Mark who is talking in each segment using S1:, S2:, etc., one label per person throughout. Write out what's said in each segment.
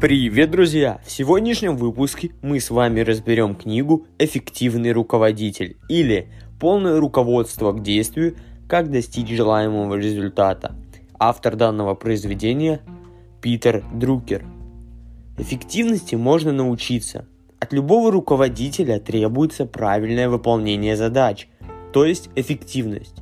S1: Привет, друзья! В сегодняшнем выпуске мы с вами разберем книгу «Эффективный руководитель» или «Полное руководство к действию. Как достичь желаемого результата». Автор данного произведения – Питер Друкер. Эффективности можно научиться. От любого руководителя требуется правильное выполнение задач, то есть эффективность.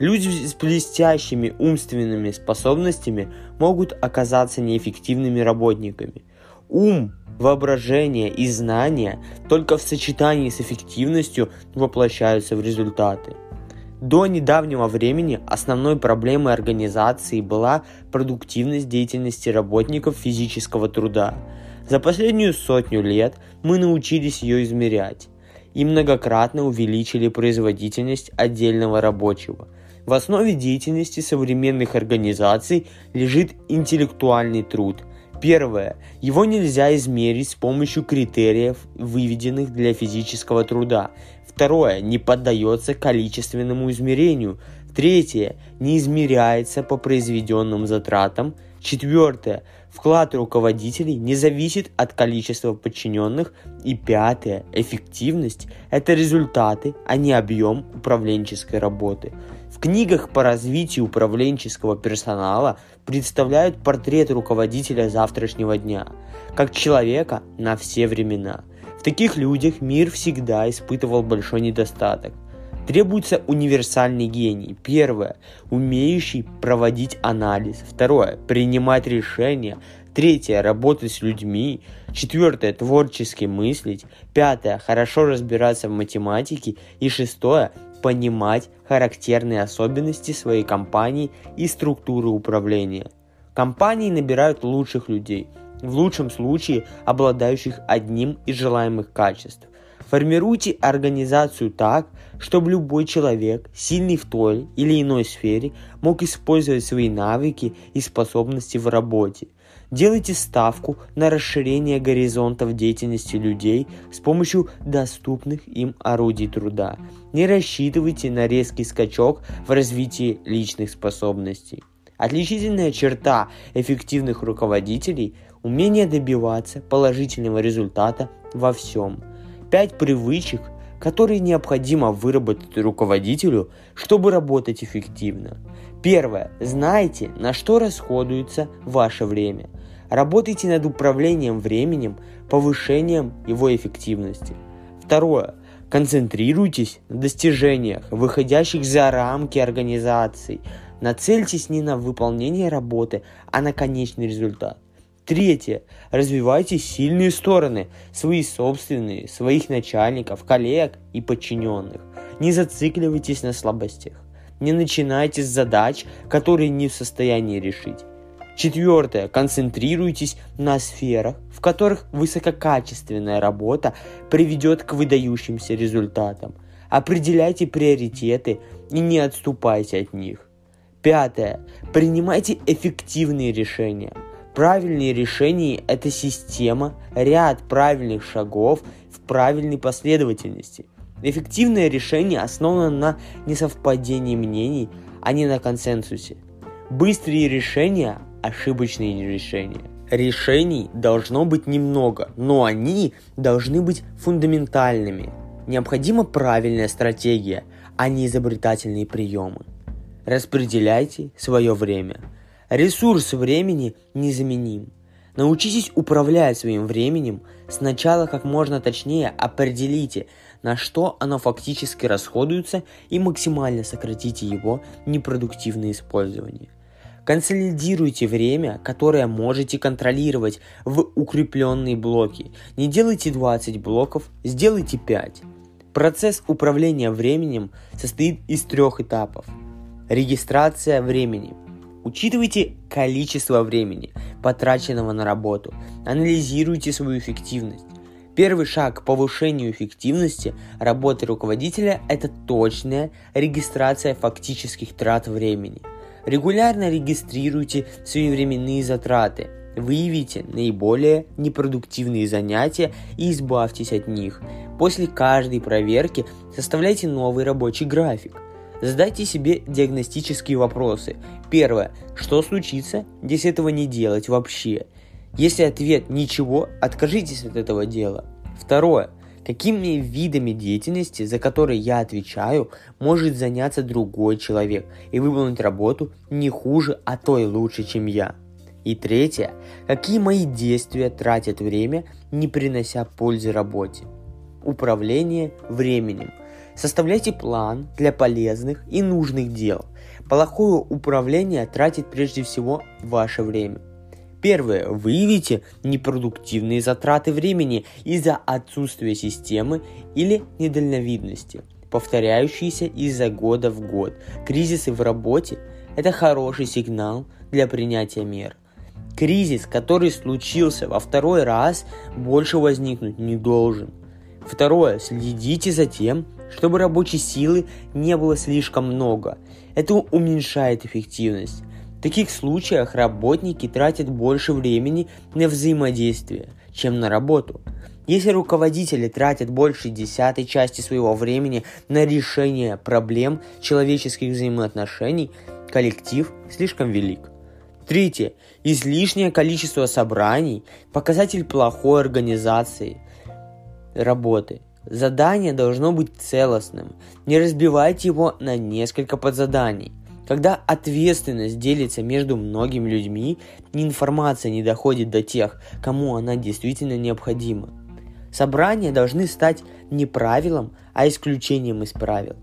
S1: Люди с блестящими умственными способностями могут оказаться неэффективными работниками. Ум, воображение и знания только в сочетании с эффективностью воплощаются в результаты. До недавнего времени основной проблемой организации была продуктивность деятельности работников физического труда. За последнюю сотню лет мы научились ее измерять и многократно увеличили производительность отдельного рабочего – в основе деятельности современных организаций лежит интеллектуальный труд. Первое. Его нельзя измерить с помощью критериев, выведенных для физического труда. Второе. Не поддается количественному измерению. Третье. Не измеряется по произведенным затратам. Четвертое. Вклад руководителей не зависит от количества подчиненных. И пятое. Эффективность – это результаты, а не объем управленческой работы. В книгах по развитию управленческого персонала представляют портрет руководителя завтрашнего дня, как человека на все времена. В таких людях мир всегда испытывал большой недостаток. Требуется универсальный гений. Первое – умеющий проводить анализ. Второе – принимать решения. Третье – работать с людьми. Четвертое – творчески мыслить. Пятое – хорошо разбираться в математике. И шестое понимать характерные особенности своей компании и структуры управления. Компании набирают лучших людей, в лучшем случае обладающих одним из желаемых качеств. Формируйте организацию так, чтобы любой человек, сильный в той или иной сфере, мог использовать свои навыки и способности в работе – Делайте ставку на расширение горизонтов деятельности людей с помощью доступных им орудий труда. Не рассчитывайте на резкий скачок в развитии личных способностей. Отличительная черта эффективных руководителей – умение добиваться положительного результата во всем. Пять привычек, которые необходимо выработать руководителю, чтобы работать эффективно. Первое. Знайте, на что расходуется ваше время – Работайте над управлением временем, повышением его эффективности. Второе. Концентрируйтесь на достижениях, выходящих за рамки организации. Нацельтесь не на выполнение работы, а на конечный результат. Третье. Развивайте сильные стороны, свои собственные, своих начальников, коллег и подчиненных. Не зацикливайтесь на слабостях. Не начинайте с задач, которые не в состоянии решить. Четвертое. Концентрируйтесь на сферах, в которых высококачественная работа приведет к выдающимся результатам. Определяйте приоритеты и не отступайте от них. Пятое. Принимайте эффективные решения. Правильные решения – это система, ряд правильных шагов в правильной последовательности. Эффективное решение основано на несовпадении мнений, а не на консенсусе. Быстрые решения ошибочные решения. Решений должно быть немного, но они должны быть фундаментальными. Необходима правильная стратегия, а не изобретательные приемы. Распределяйте свое время. Ресурс времени незаменим. Научитесь управлять своим временем. Сначала как можно точнее определите, на что оно фактически расходуется и максимально сократите его непродуктивное использование. Консолидируйте время, которое можете контролировать в укрепленные блоки. Не делайте 20 блоков, сделайте 5. Процесс управления временем состоит из трех этапов. Регистрация времени. Учитывайте количество времени, потраченного на работу. Анализируйте свою эффективность. Первый шаг к повышению эффективности работы руководителя – это точная регистрация фактических трат времени – Регулярно регистрируйте свои временные затраты. Выявите наиболее непродуктивные занятия и избавьтесь от них. После каждой проверки составляйте новый рабочий график. Задайте себе диагностические вопросы. Первое. Что случится, если этого не делать вообще? Если ответ «ничего», откажитесь от этого дела. Второе. Какими видами деятельности, за которые я отвечаю, может заняться другой человек и выполнить работу не хуже, а то и лучше, чем я? И третье. Какие мои действия тратят время, не принося пользы работе? Управление временем. Составляйте план для полезных и нужных дел. Плохое управление тратит прежде всего ваше время. Первое. Выявите непродуктивные затраты времени из-за отсутствия системы или недальновидности, повторяющиеся из-за года в год. Кризисы в работе – это хороший сигнал для принятия мер. Кризис, который случился во второй раз, больше возникнуть не должен. Второе. Следите за тем, чтобы рабочей силы не было слишком много. Это уменьшает эффективность. В таких случаях работники тратят больше времени на взаимодействие, чем на работу. Если руководители тратят больше десятой части своего времени на решение проблем человеческих взаимоотношений, коллектив слишком велик. Третье. Излишнее количество собраний – показатель плохой организации работы. Задание должно быть целостным. Не разбивайте его на несколько подзаданий. Когда ответственность делится между многими людьми, информация не доходит до тех, кому она действительно необходима. Собрания должны стать не правилом, а исключением из правил.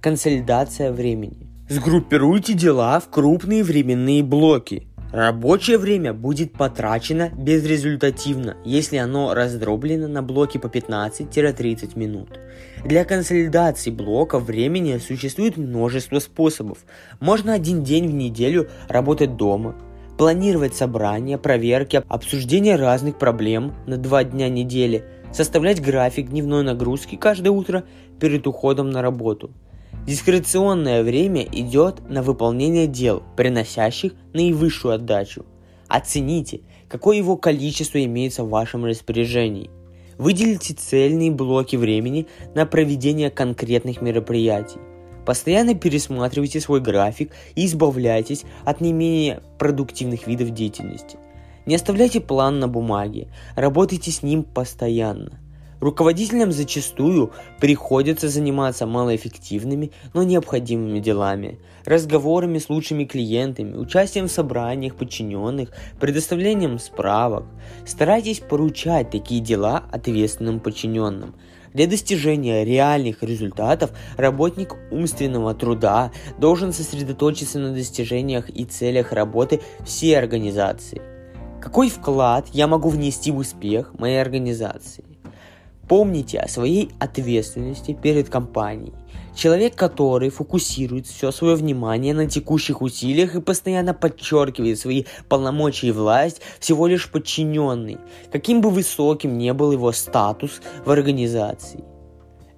S1: Консолидация времени. Сгруппируйте дела в крупные временные блоки. Рабочее время будет потрачено безрезультативно, если оно раздроблено на блоки по 15-30 минут. Для консолидации блоков времени существует множество способов. Можно один день в неделю работать дома, планировать собрания, проверки, обсуждение разных проблем на два дня недели, составлять график дневной нагрузки каждое утро перед уходом на работу – Дискреционное время идет на выполнение дел, приносящих наивысшую отдачу. Оцените, какое его количество имеется в вашем распоряжении. Выделите цельные блоки времени на проведение конкретных мероприятий. Постоянно пересматривайте свой график и избавляйтесь от не менее продуктивных видов деятельности. Не оставляйте план на бумаге, работайте с ним постоянно. Руководителям зачастую приходится заниматься малоэффективными, но необходимыми делами, разговорами с лучшими клиентами, участием в собраниях подчиненных, предоставлением справок. Старайтесь поручать такие дела ответственным подчиненным. Для достижения реальных результатов работник умственного труда должен сосредоточиться на достижениях и целях работы всей организации. Какой вклад я могу внести в успех моей организации? Помните о своей ответственности перед компанией. Человек, который фокусирует все свое внимание на текущих усилиях и постоянно подчеркивает свои полномочия и власть, всего лишь подчиненный, каким бы высоким ни был его статус в организации.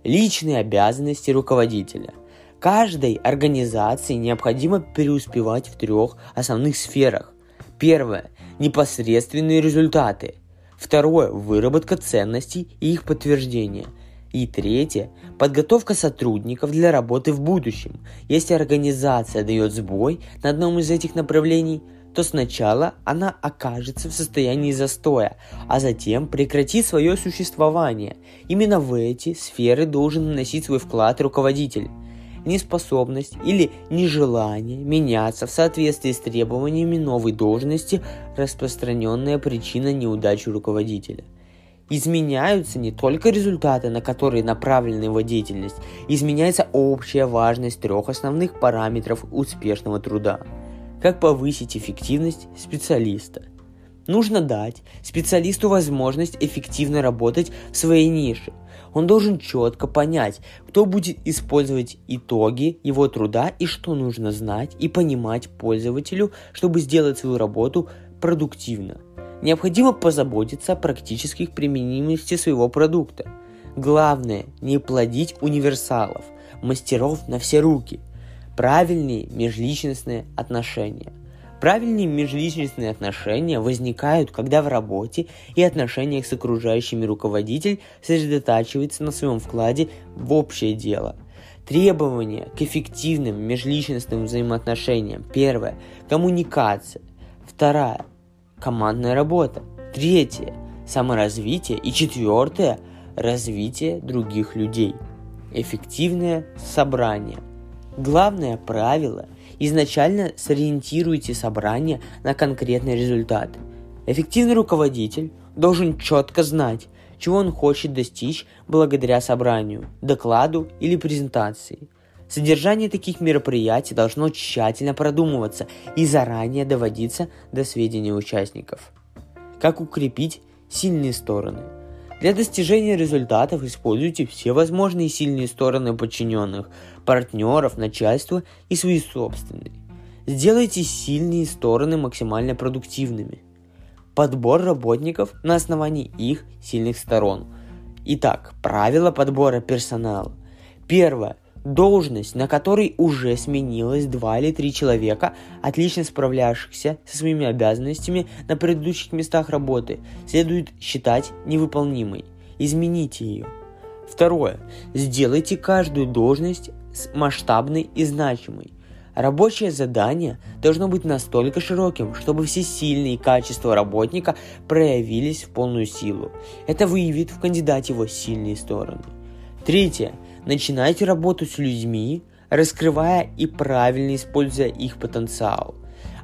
S1: Личные обязанности руководителя. Каждой организации необходимо преуспевать в трех основных сферах. Первое – непосредственные результаты – Второе – выработка ценностей и их подтверждение. И третье – подготовка сотрудников для работы в будущем. Если организация дает сбой на одном из этих направлений, то сначала она окажется в состоянии застоя, а затем прекратит свое существование. Именно в эти сферы должен наносить свой вклад руководитель неспособность или нежелание меняться в соответствии с требованиями новой должности – распространенная причина неудачи руководителя. Изменяются не только результаты, на которые направлена его деятельность, изменяется общая важность трех основных параметров успешного труда. Как повысить эффективность специалиста? Нужно дать специалисту возможность эффективно работать в своей нише, он должен четко понять, кто будет использовать итоги его труда и что нужно знать и понимать пользователю, чтобы сделать свою работу продуктивно. Необходимо позаботиться о практических применимости своего продукта. Главное не плодить универсалов, мастеров на все руки. Правильные межличностные отношения – Правильные межличностные отношения возникают, когда в работе и отношениях с окружающими руководитель сосредотачивается на своем вкладе в общее дело. Требования к эффективным межличностным взаимоотношениям. Первое. Коммуникация. Вторая. командная работа. Третье – саморазвитие. И четвертое – развитие других людей. Эффективное собрание. Главное правило – изначально сориентируйте собрание на конкретный результат. Эффективный руководитель должен четко знать, чего он хочет достичь благодаря собранию, докладу или презентации. Содержание таких мероприятий должно тщательно продумываться и заранее доводиться до сведения участников. Как укрепить сильные стороны? Для достижения результатов используйте все возможные сильные стороны подчиненных, партнеров, начальства и свои собственные. Сделайте сильные стороны максимально продуктивными – подбор работников на основании их сильных сторон. Итак, правила подбора персонала. Первое. Должность, на которой уже сменилось два или три человека, отлично справлявшихся со своими обязанностями на предыдущих местах работы, следует считать невыполнимой. Измените ее. Второе. Сделайте каждую должность масштабной и значимой. Рабочее задание должно быть настолько широким, чтобы все сильные качества работника проявились в полную силу. Это выявит в кандидате его сильные стороны. Третье. Начинайте работу с людьми, раскрывая и правильно используя их потенциал,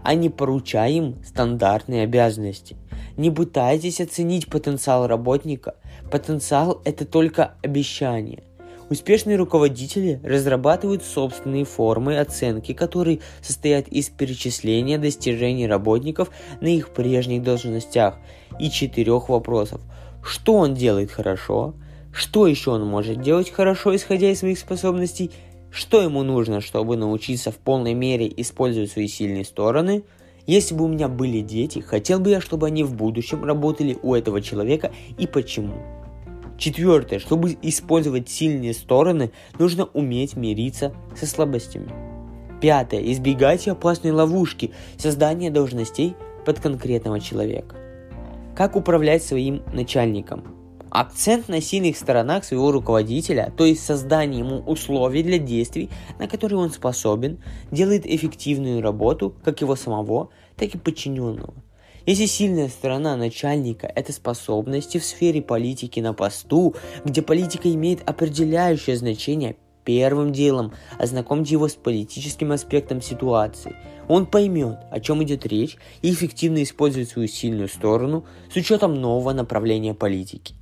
S1: а не поручая им стандартные обязанности. Не пытайтесь оценить потенциал работника. Потенциал – это только обещание. Успешные руководители разрабатывают собственные формы оценки, которые состоят из перечисления достижений работников на их прежних должностях и четырех вопросов. Что он делает хорошо? Что еще он может делать хорошо, исходя из своих способностей? Что ему нужно, чтобы научиться в полной мере использовать свои сильные стороны? Если бы у меня были дети, хотел бы я, чтобы они в будущем работали у этого человека и почему? Четвертое. Чтобы использовать сильные стороны, нужно уметь мириться со слабостями. Пятое. Избегайте опасной ловушки создания должностей под конкретного человека. Как управлять своим начальником? Акцент на сильных сторонах своего руководителя, то есть создание ему условий для действий, на которые он способен, делает эффективную работу как его самого, так и подчиненного. Если сильная сторона начальника – это способности в сфере политики на посту, где политика имеет определяющее значение, первым делом ознакомьте его с политическим аспектом ситуации. Он поймет, о чем идет речь, и эффективно использует свою сильную сторону с учетом нового направления политики.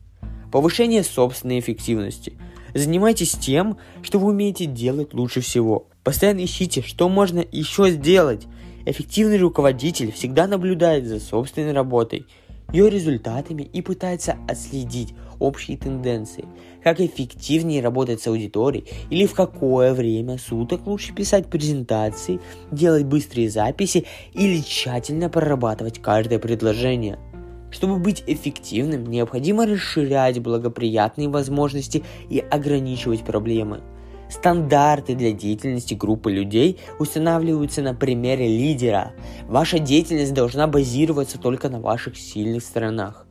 S1: Повышение собственной эффективности. Занимайтесь тем, что вы умеете делать лучше всего. Постоянно ищите, что можно еще сделать. Эффективный руководитель всегда наблюдает за собственной работой, ее результатами и пытается отследить общие тенденции, как эффективнее работать с аудиторией или в какое время суток лучше писать презентации, делать быстрые записи или тщательно прорабатывать каждое предложение. Чтобы быть эффективным, необходимо расширять благоприятные возможности и ограничивать проблемы – Стандарты для деятельности группы людей устанавливаются на примере лидера. Ваша деятельность должна базироваться только на ваших сильных сторонах.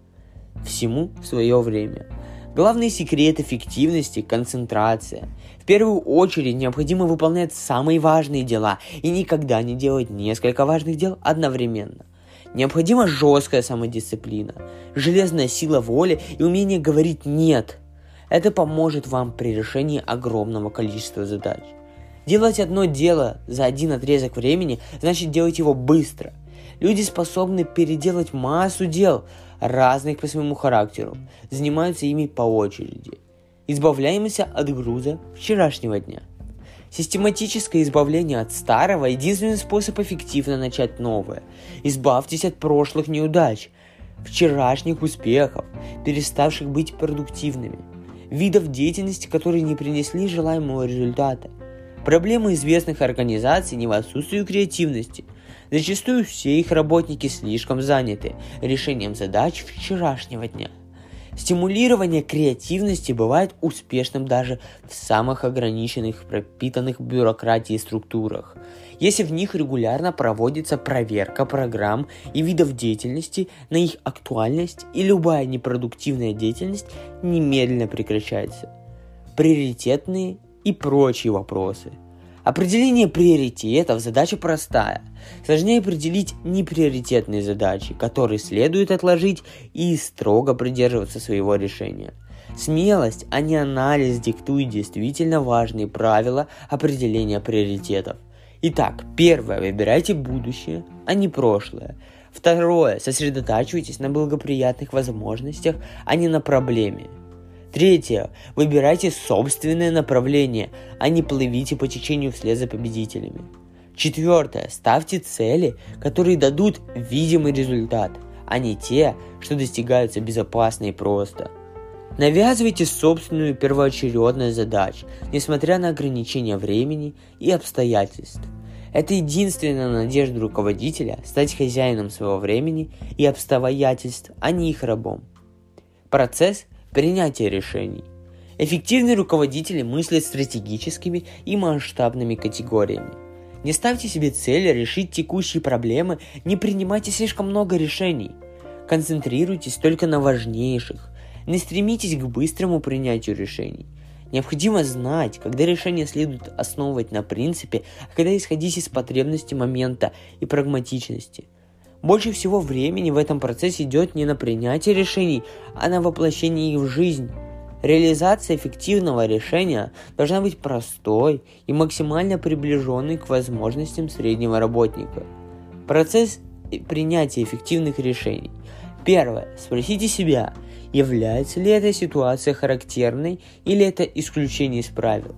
S1: Всему свое время. Главный секрет эффективности – концентрация. В первую очередь необходимо выполнять самые важные дела и никогда не делать несколько важных дел одновременно. Необходима жесткая самодисциплина, железная сила воли и умение говорить «нет», это поможет вам при решении огромного количества задач. Делать одно дело за один отрезок времени значит делать его быстро. Люди способны переделать массу дел, разных по своему характеру, занимаются ими по очереди. Избавляемся от груза вчерашнего дня. Систематическое избавление от старого – единственный способ эффективно начать новое. Избавьтесь от прошлых неудач, вчерашних успехов, переставших быть продуктивными – видов деятельности, которые не принесли желаемого результата. Проблема известных организаций не в отсутствии креативности. Зачастую все их работники слишком заняты решением задач вчерашнего дня. Стимулирование креативности бывает успешным даже в самых ограниченных, пропитанных бюрократией структурах – если в них регулярно проводится проверка программ и видов деятельности на их актуальность и любая непродуктивная деятельность немедленно прекращается. Приоритетные и прочие вопросы. Определение приоритетов – задача простая. Сложнее определить неприоритетные задачи, которые следует отложить и строго придерживаться своего решения. Смелость, а не анализ диктует действительно важные правила определения приоритетов. Итак, первое – выбирайте будущее, а не прошлое. Второе – сосредотачивайтесь на благоприятных возможностях, а не на проблеме. Третье. Выбирайте собственное направление, а не плывите по течению вслед за победителями. Четвертое. Ставьте цели, которые дадут видимый результат, а не те, что достигаются безопасно и просто. Навязывайте собственную первоочередность задач, несмотря на ограничения времени и обстоятельств. Это единственная надежда руководителя стать хозяином своего времени и обстоятельств, а не их рабом. Процесс принятия решений. Эффективные руководители мыслят стратегическими и масштабными категориями. Не ставьте себе цели решить текущие проблемы, не принимайте слишком много решений. Концентрируйтесь только на важнейших. Не стремитесь к быстрому принятию решений. Необходимо знать, когда решение следует основывать на принципе, а когда исходить из потребности момента и прагматичности – больше всего времени в этом процессе идет не на принятие решений, а на воплощение их в жизнь. Реализация эффективного решения должна быть простой и максимально приближенной к возможностям среднего работника. Процесс принятия эффективных решений. Первое. Спросите себя, является ли эта ситуация характерной или это исключение из правил.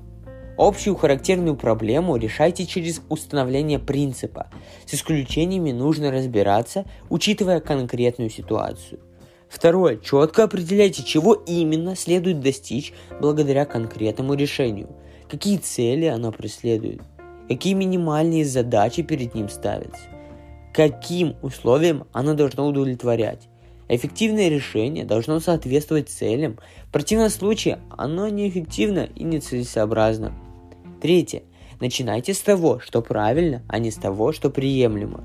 S1: Общую характерную проблему решайте через установление принципа. С исключениями нужно разбираться, учитывая конкретную ситуацию. Второе. Четко определяйте, чего именно следует достичь благодаря конкретному решению. Какие цели оно преследует. Какие минимальные задачи перед ним ставятся. Каким условиям оно должно удовлетворять. Эффективное решение должно соответствовать целям, в противном случае оно неэффективно и нецелесообразно. Третье. Начинайте с того, что правильно, а не с того, что приемлемо.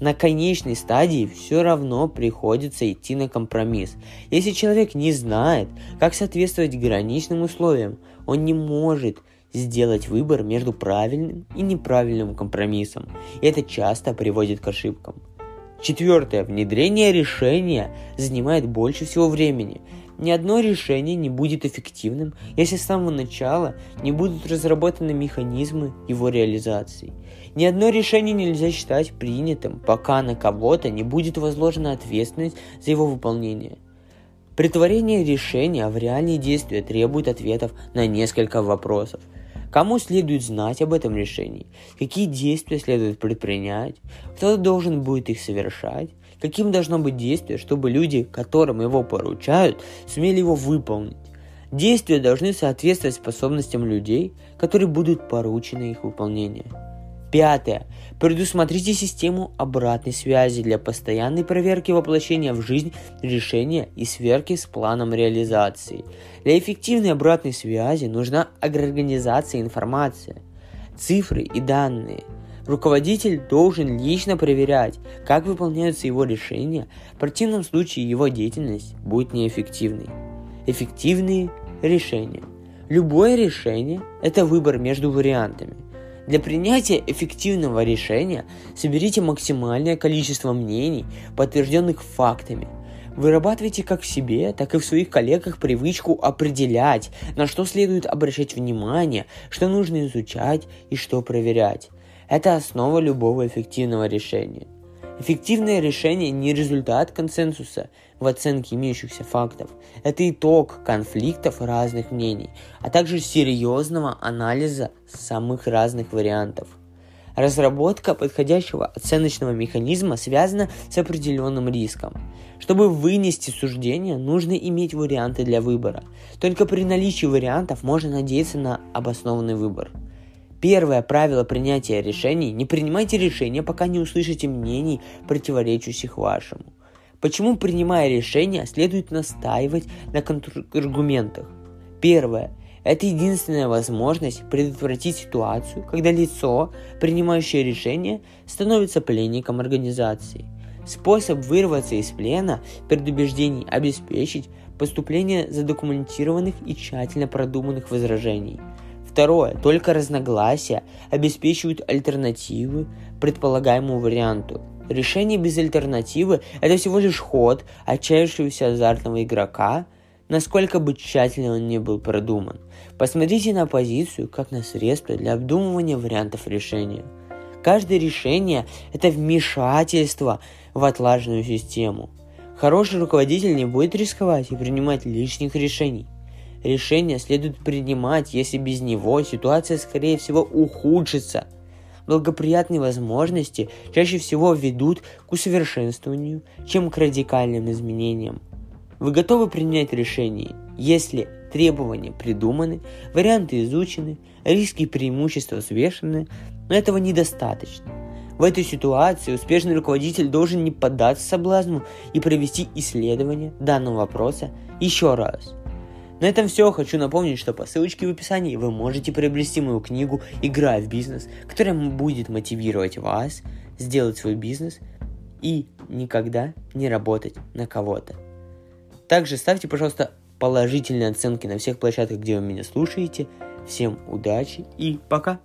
S1: На конечной стадии все равно приходится идти на компромисс. Если человек не знает, как соответствовать граничным условиям, он не может сделать выбор между правильным и неправильным компромиссом. И это часто приводит к ошибкам. Четвертое. Внедрение решения занимает больше всего времени. Ни одно решение не будет эффективным, если с самого начала не будут разработаны механизмы его реализации. Ни одно решение нельзя считать принятым, пока на кого-то не будет возложена ответственность за его выполнение. Притворение решения в реальные действия требует ответов на несколько вопросов. Кому следует знать об этом решении? Какие действия следует предпринять? Кто должен будет их совершать? Каким должно быть действие, чтобы люди, которым его поручают, сумели его выполнить? Действия должны соответствовать способностям людей, которые будут поручены их выполнение. Пятое. Предусмотрите систему обратной связи для постоянной проверки воплощения в жизнь решения и сверки с планом реализации. Для эффективной обратной связи нужна организация информации, цифры и данные – Руководитель должен лично проверять, как выполняются его решения, в противном случае его деятельность будет неэффективной. Эффективные решения. Любое решение – это выбор между вариантами. Для принятия эффективного решения соберите максимальное количество мнений, подтвержденных фактами. Вырабатывайте как в себе, так и в своих коллегах привычку определять, на что следует обращать внимание, что нужно изучать и что проверять. Это основа любого эффективного решения. Эффективное решение не результат консенсуса в оценке имеющихся фактов. Это итог конфликтов разных мнений, а также серьезного анализа самых разных вариантов. Разработка подходящего оценочного механизма связана с определенным риском. Чтобы вынести суждение, нужно иметь варианты для выбора. Только при наличии вариантов можно надеяться на обоснованный выбор – Первое правило принятия решений – не принимайте решения, пока не услышите мнений, противоречащих вашему. Почему, принимая решение, следует настаивать на контраргументах? Первое. Это единственная возможность предотвратить ситуацию, когда лицо, принимающее решение, становится пленником организации. Способ вырваться из плена предубеждений обеспечить поступление задокументированных и тщательно продуманных возражений – Второе. Только разногласия обеспечивают альтернативы предполагаемому варианту. Решение без альтернативы – это всего лишь ход отчаявшегося азартного игрока, насколько бы тщательно он не был продуман. Посмотрите на позицию как на средство для обдумывания вариантов решения. Каждое решение – это вмешательство в отлаженную систему. Хороший руководитель не будет рисковать и принимать лишних решений – решение следует принимать, если без него ситуация, скорее всего, ухудшится. Благоприятные возможности чаще всего ведут к усовершенствованию, чем к радикальным изменениям. Вы готовы принять решение, если требования придуманы, варианты изучены, риски и преимущества взвешены, но этого недостаточно. В этой ситуации успешный руководитель должен не поддаться соблазну и провести исследование данного вопроса еще раз – на этом все. Хочу напомнить, что по ссылочке в описании вы можете приобрести мою книгу «Игра в бизнес», которая будет мотивировать вас сделать свой бизнес и никогда не работать на кого-то. Также ставьте, пожалуйста, положительные оценки на всех площадках, где вы меня слушаете. Всем удачи и пока!